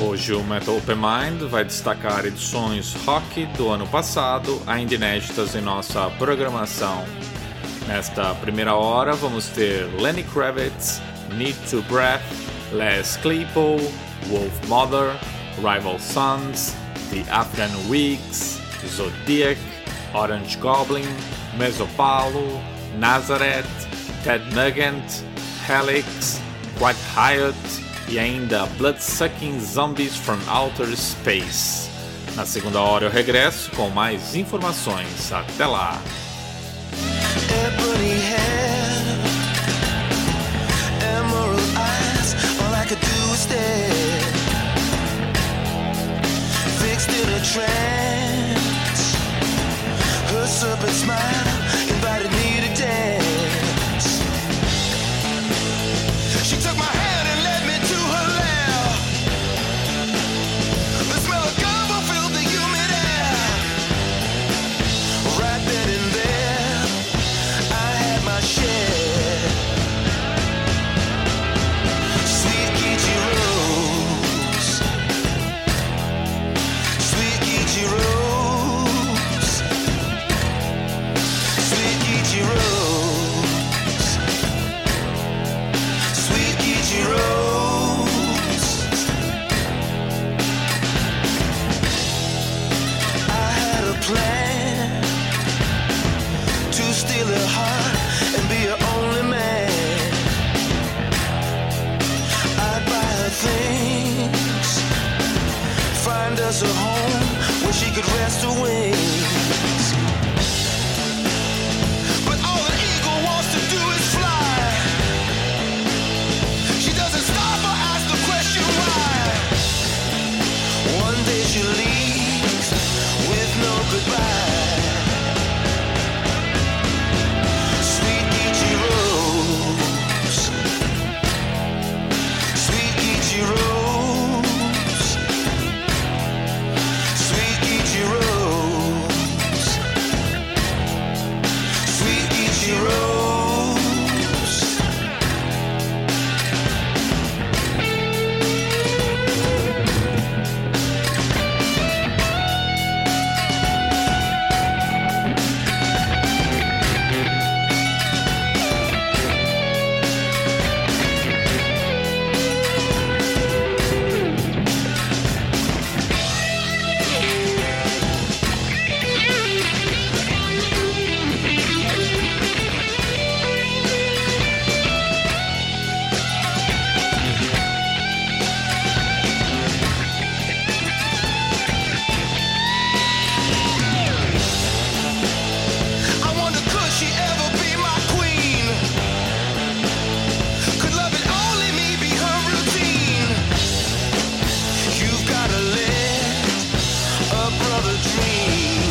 Hoje o Metal Open Mind vai destacar edições rock do ano passado, ainda inéditas em nossa programação. Nesta primeira hora vamos ter Lenny Kravitz, Need to Breath, Les Claypool, Wolf Mother, Rival Sons, The Afghan Weeks, Zodiac, Orange Goblin, Mesopalo, Nazareth, Ted Nugent, Helix, White Riot e ainda Bloodsucking Zombies from Outer Space. Na segunda hora eu regresso com mais informações. Até lá! Trance, her serpent smile another dream.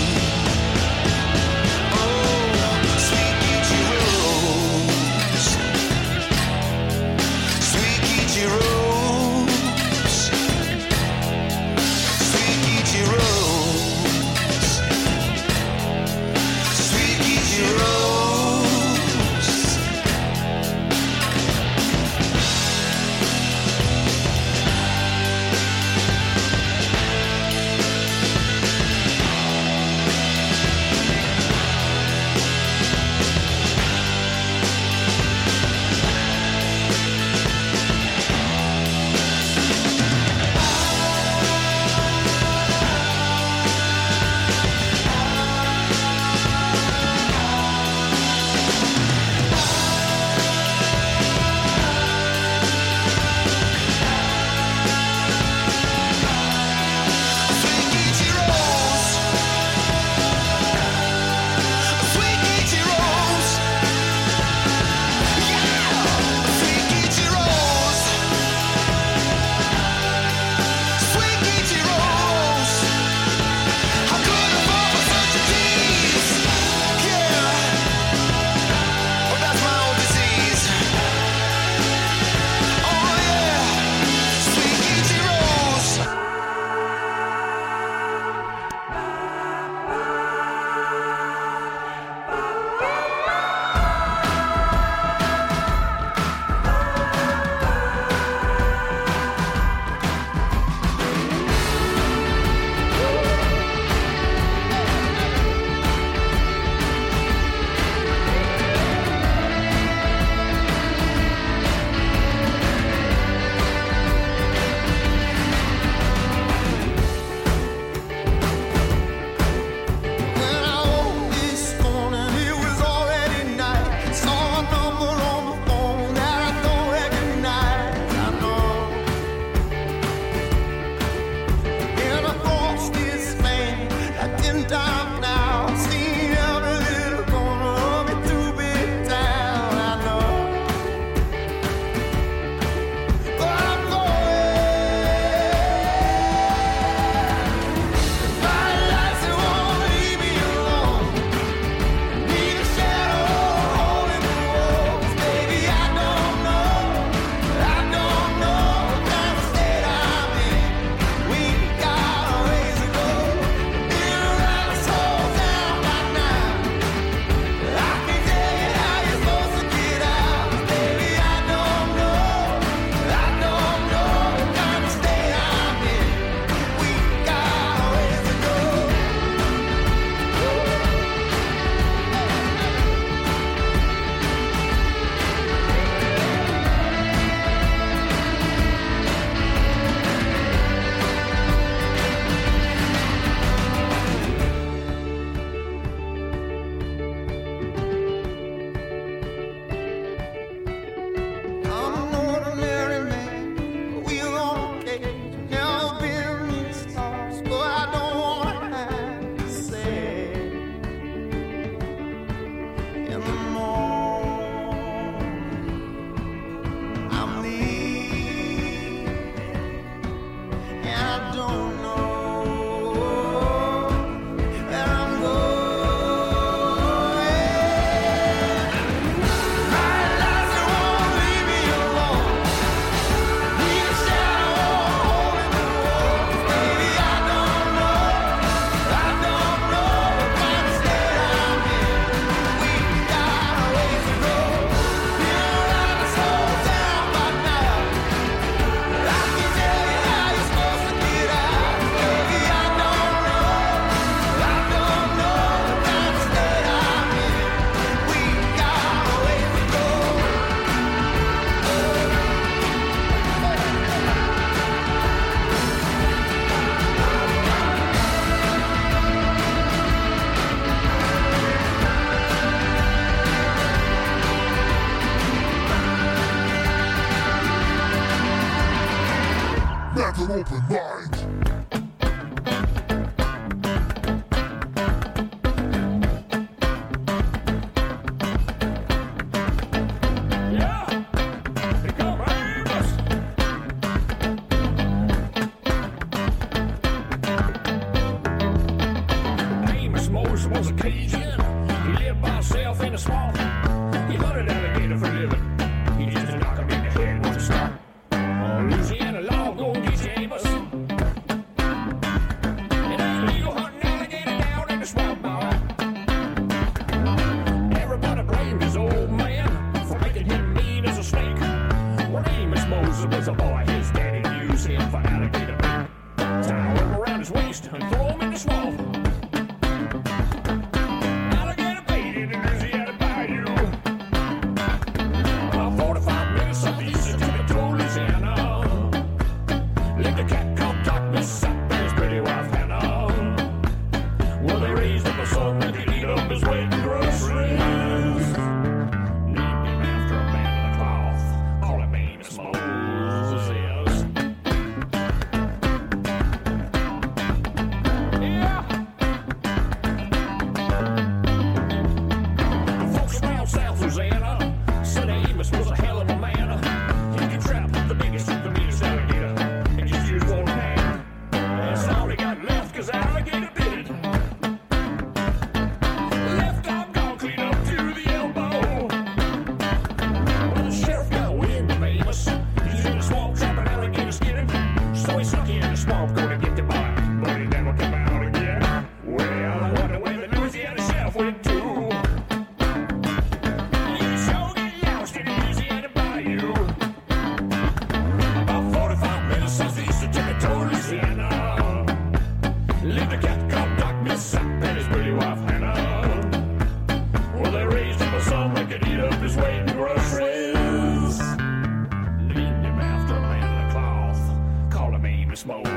smoke.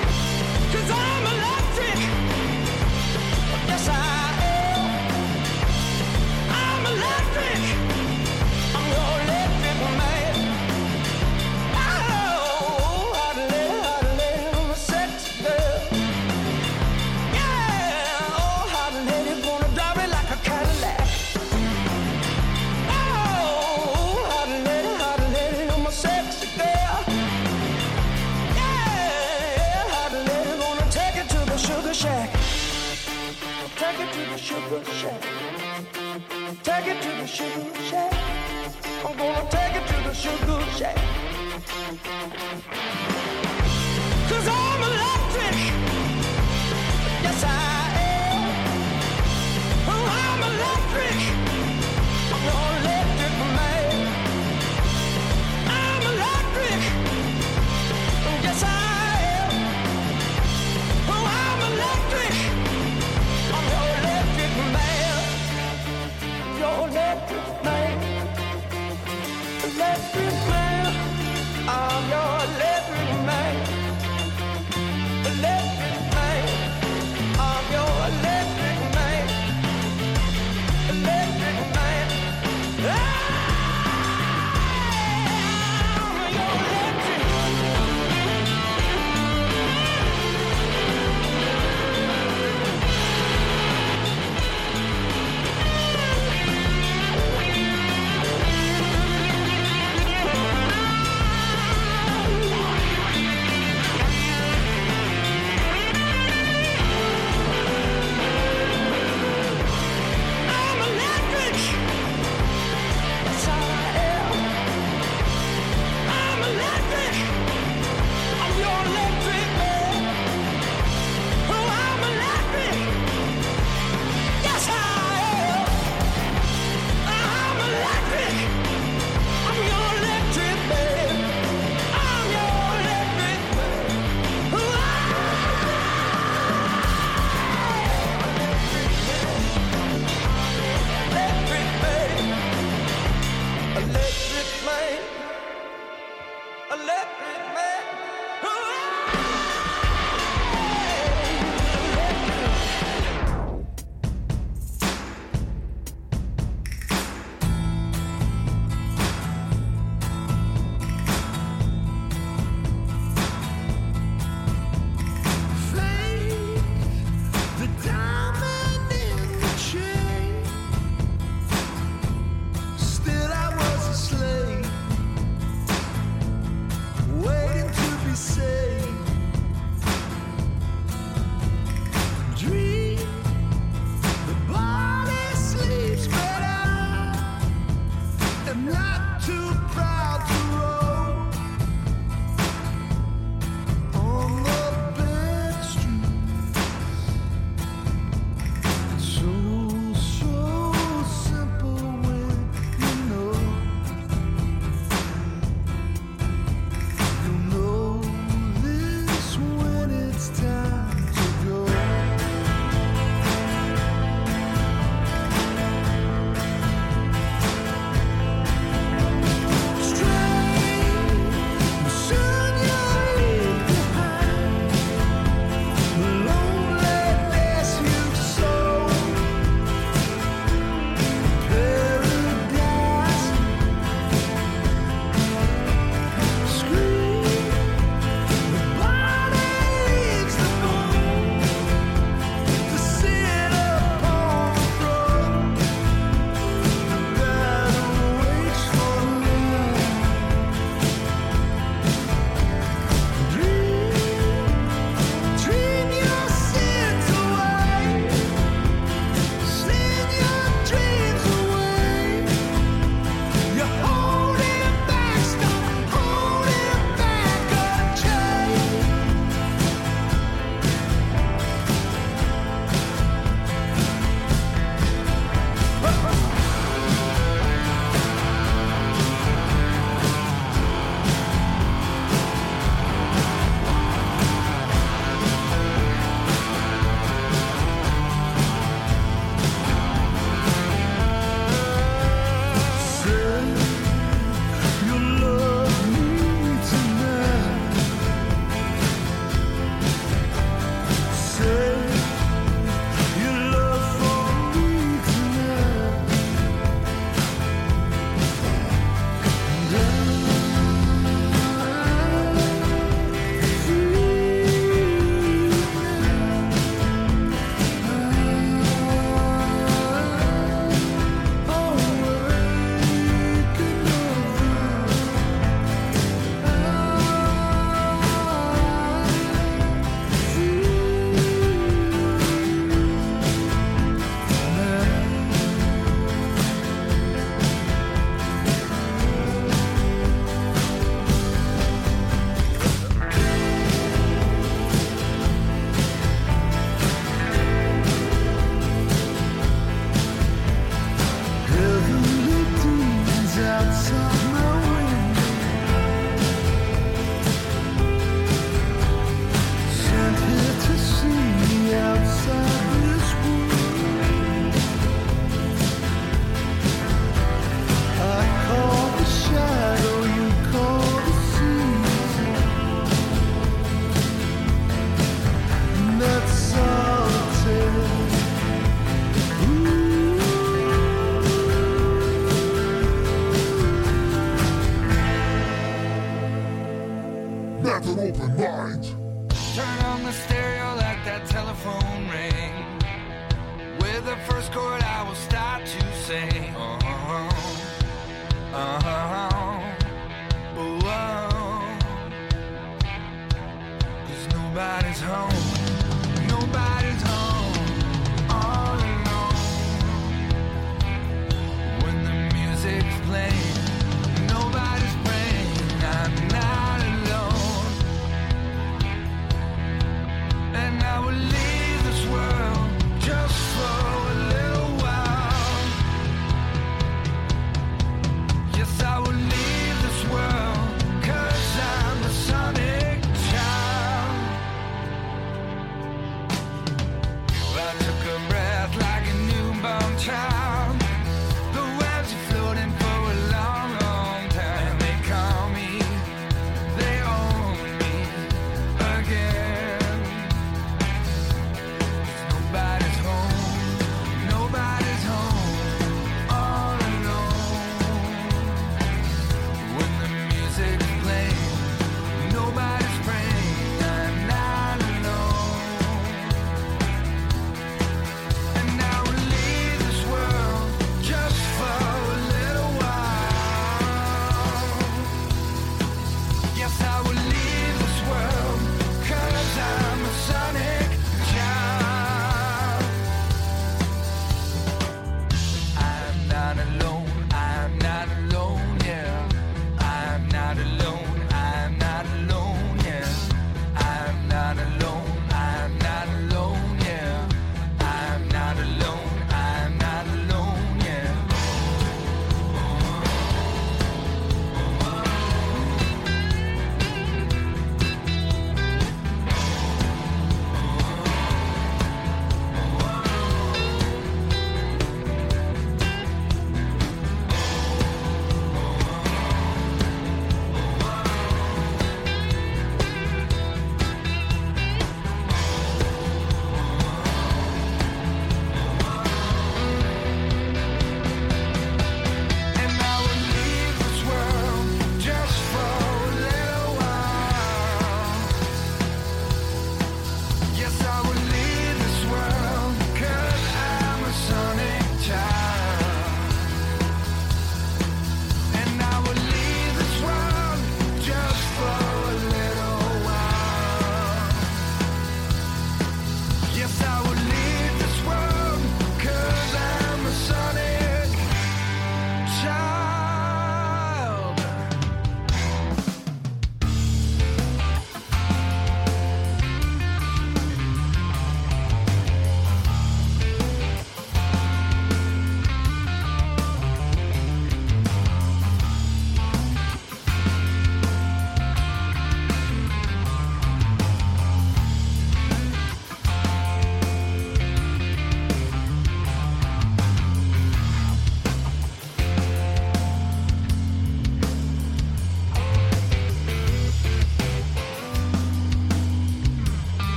take it to the sugar shack. I'm gonna take it to the sugar shack.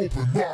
open up.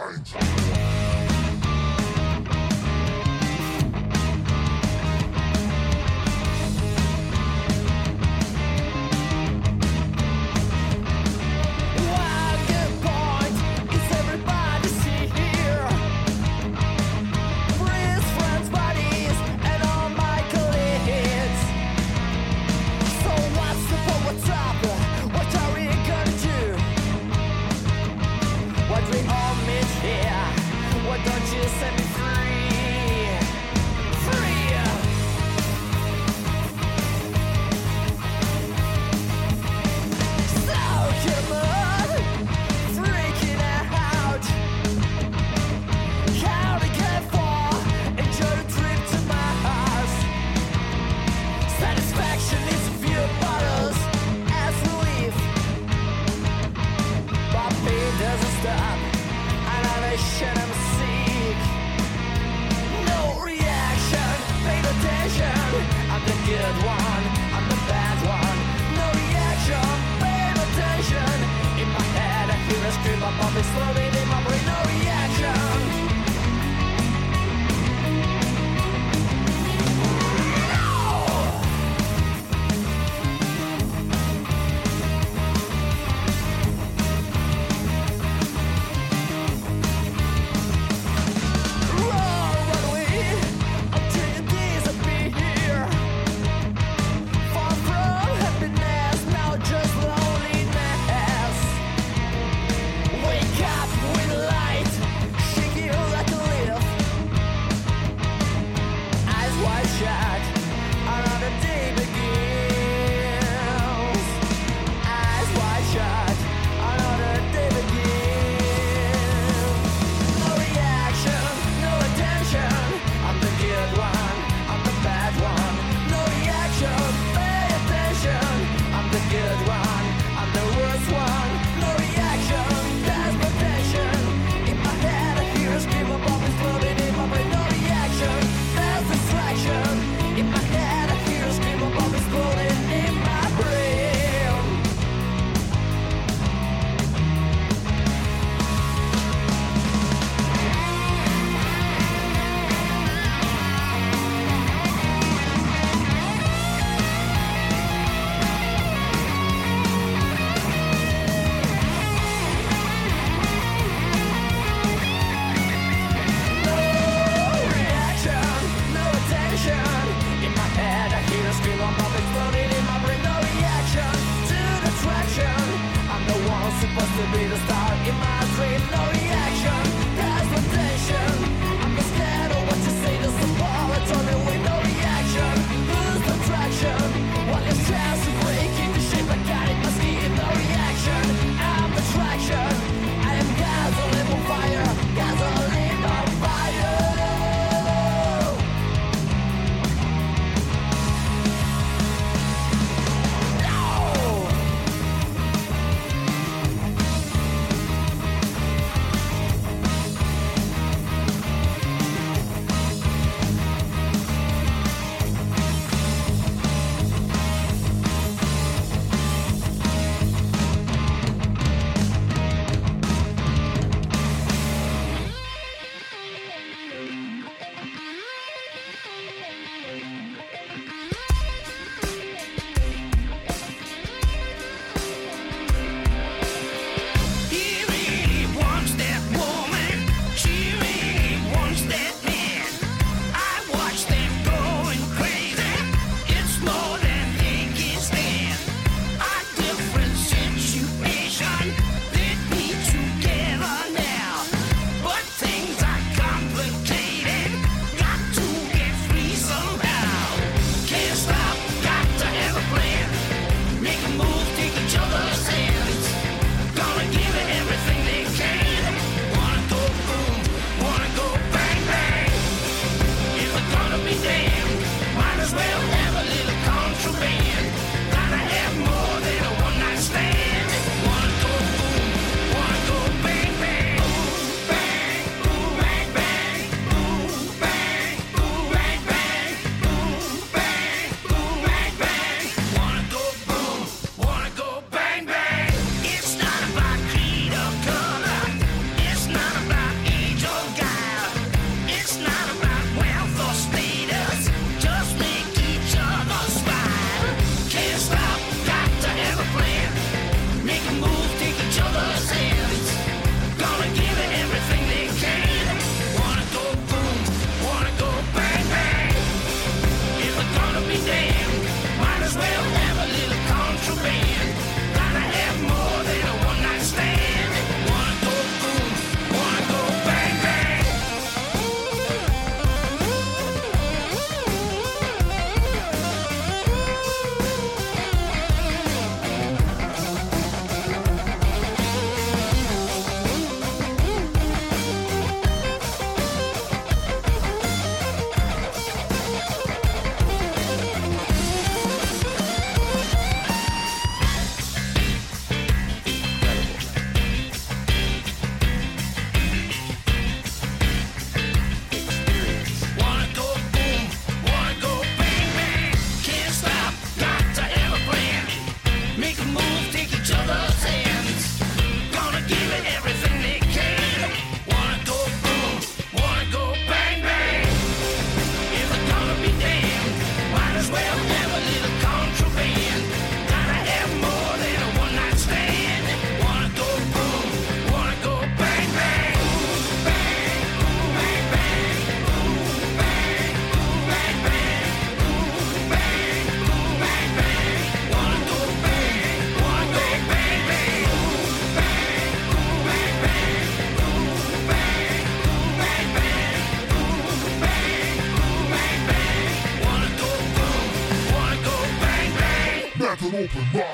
Open mind.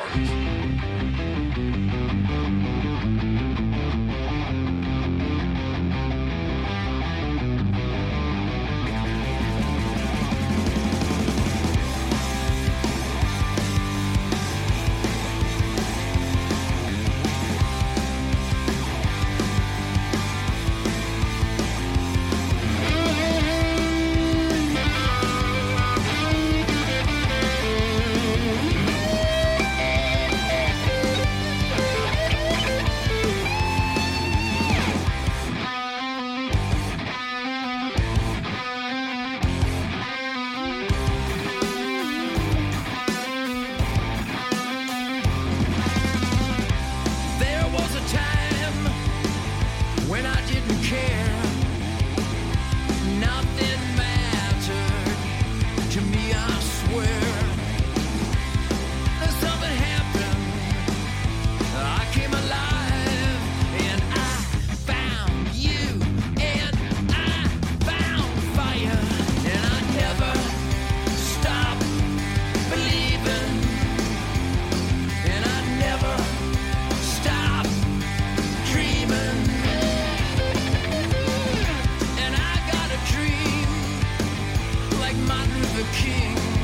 Like Martin Luther King.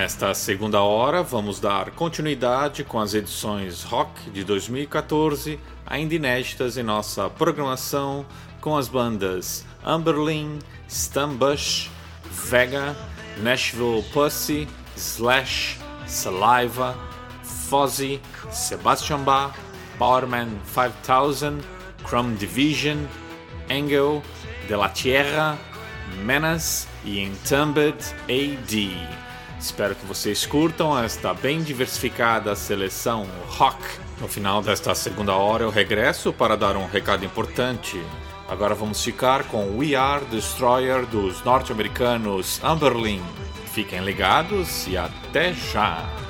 Nesta segunda hora, vamos dar continuidade com as edições rock de 2014, ainda inéditas em nossa programação, com as bandas Amberlin, Stumbush, Vega, Nashville Pussy, Slash, Saliva, Fozzy, Sebastian Bach, Powerman 5000, Chrome Division, Engel, De La Tierra, Menace e Entombed AD. Espero que vocês curtam esta bem diversificada seleção rock. No final desta segunda hora eu regresso para dar um recado importante. Agora vamos ficar com We Are Destroyer dos norte-americanos Amberlin. Fiquem ligados e até já!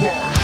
Yeah.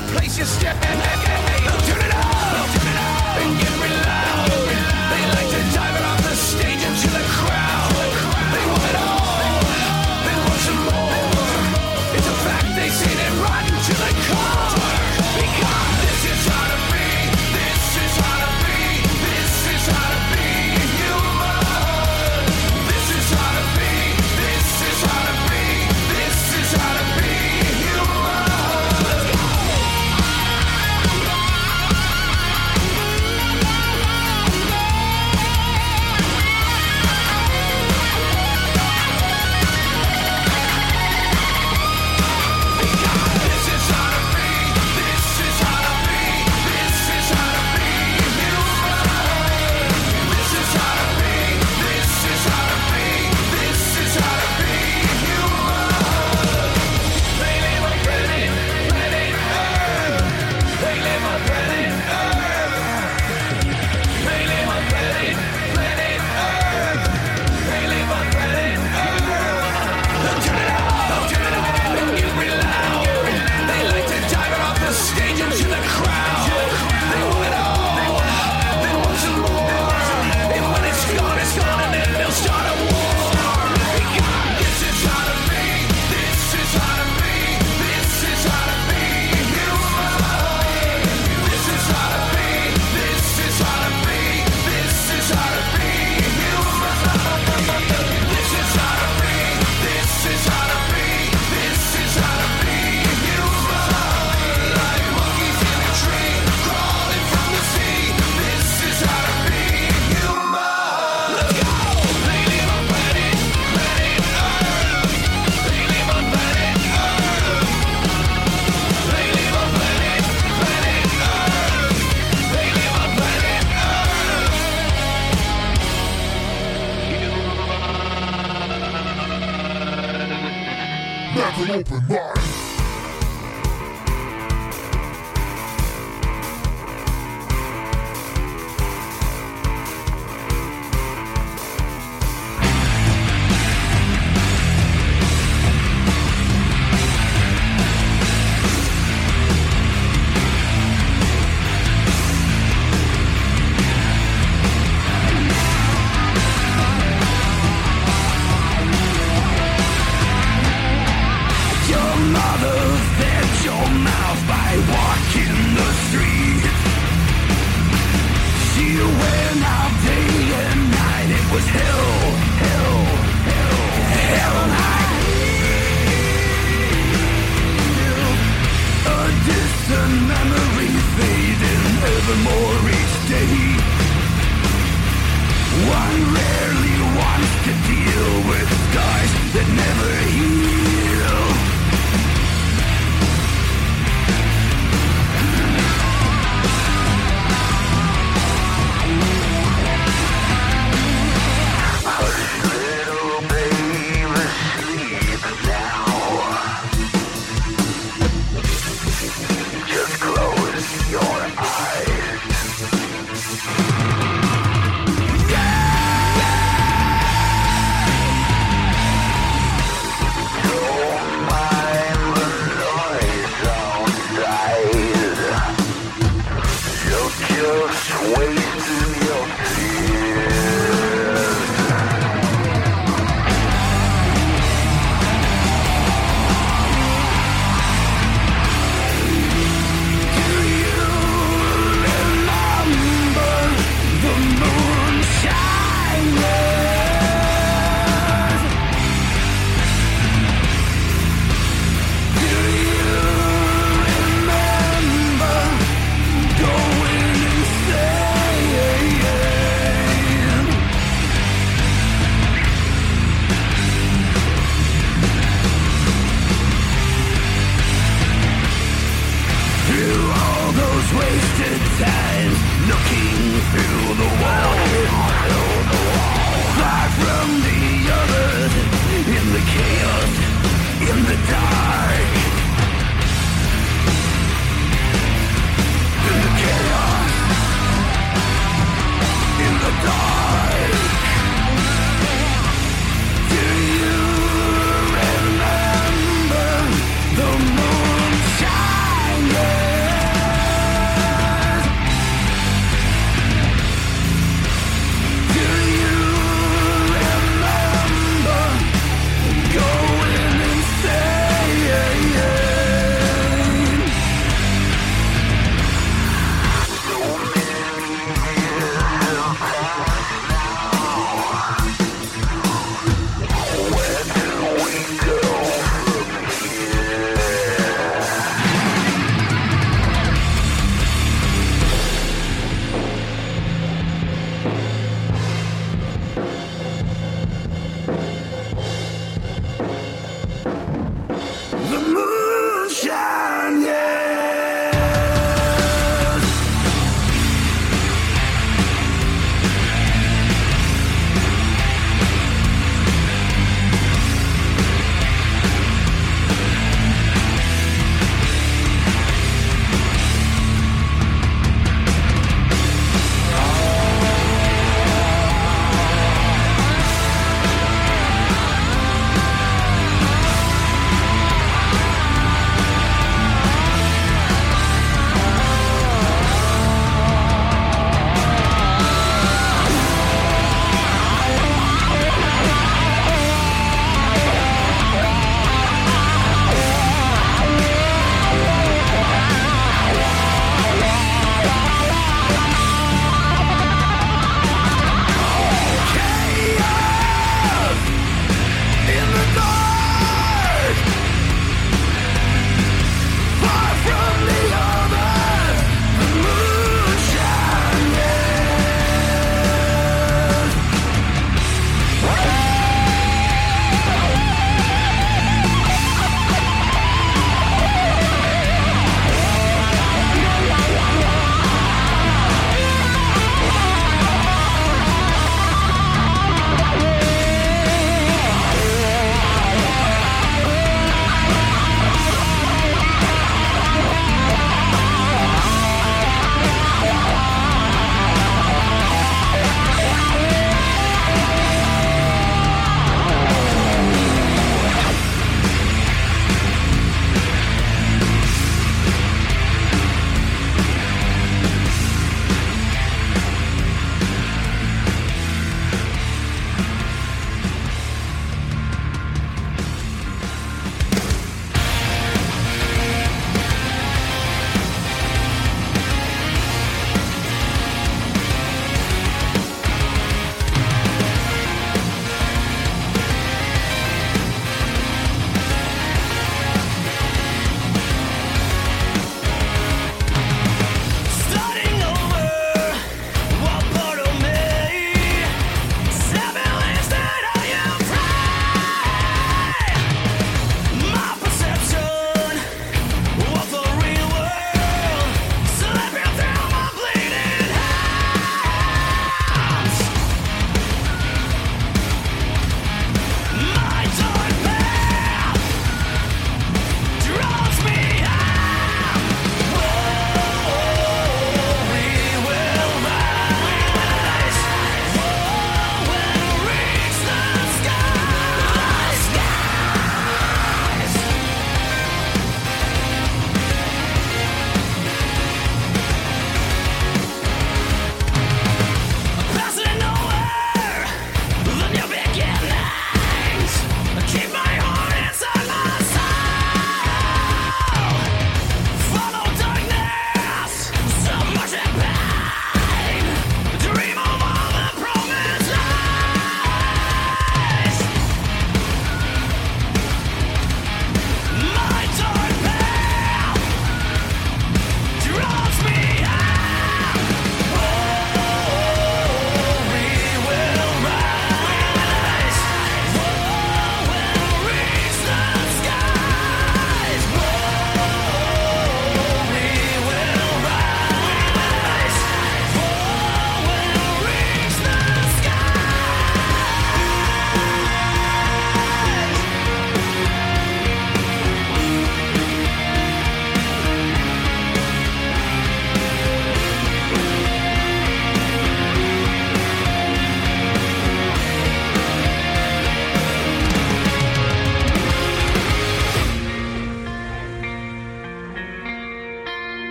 the place you step in.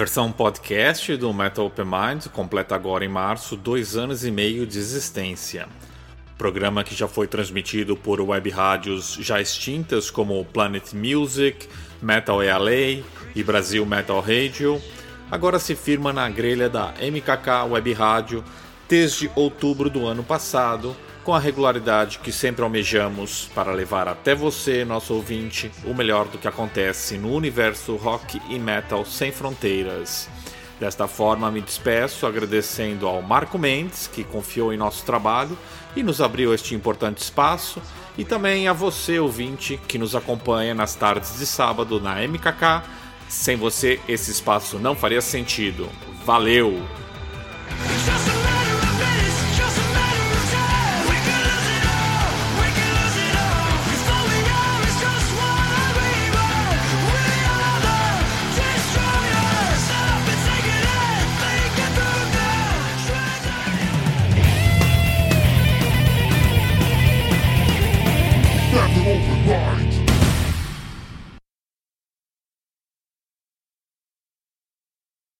Versão podcast do Metal Open Mind completa agora em março dois anos e meio de existência. Programa que já foi transmitido por web rádios já extintas como Planet Music, Metal LA e Brasil Metal Radio, agora se firma na grelha da MKK Web Rádio desde outubro do ano passado com a regularidade que sempre almejamos para levar até você, nosso ouvinte, o melhor do que acontece no universo rock e metal sem fronteiras. Desta forma, me despeço agradecendo ao Marco Mendes, que confiou em nosso trabalho e nos abriu este importante espaço, e também a você, ouvinte, que nos acompanha nas tardes de sábado na MKK. Sem você, esse espaço não faria sentido. Valeu!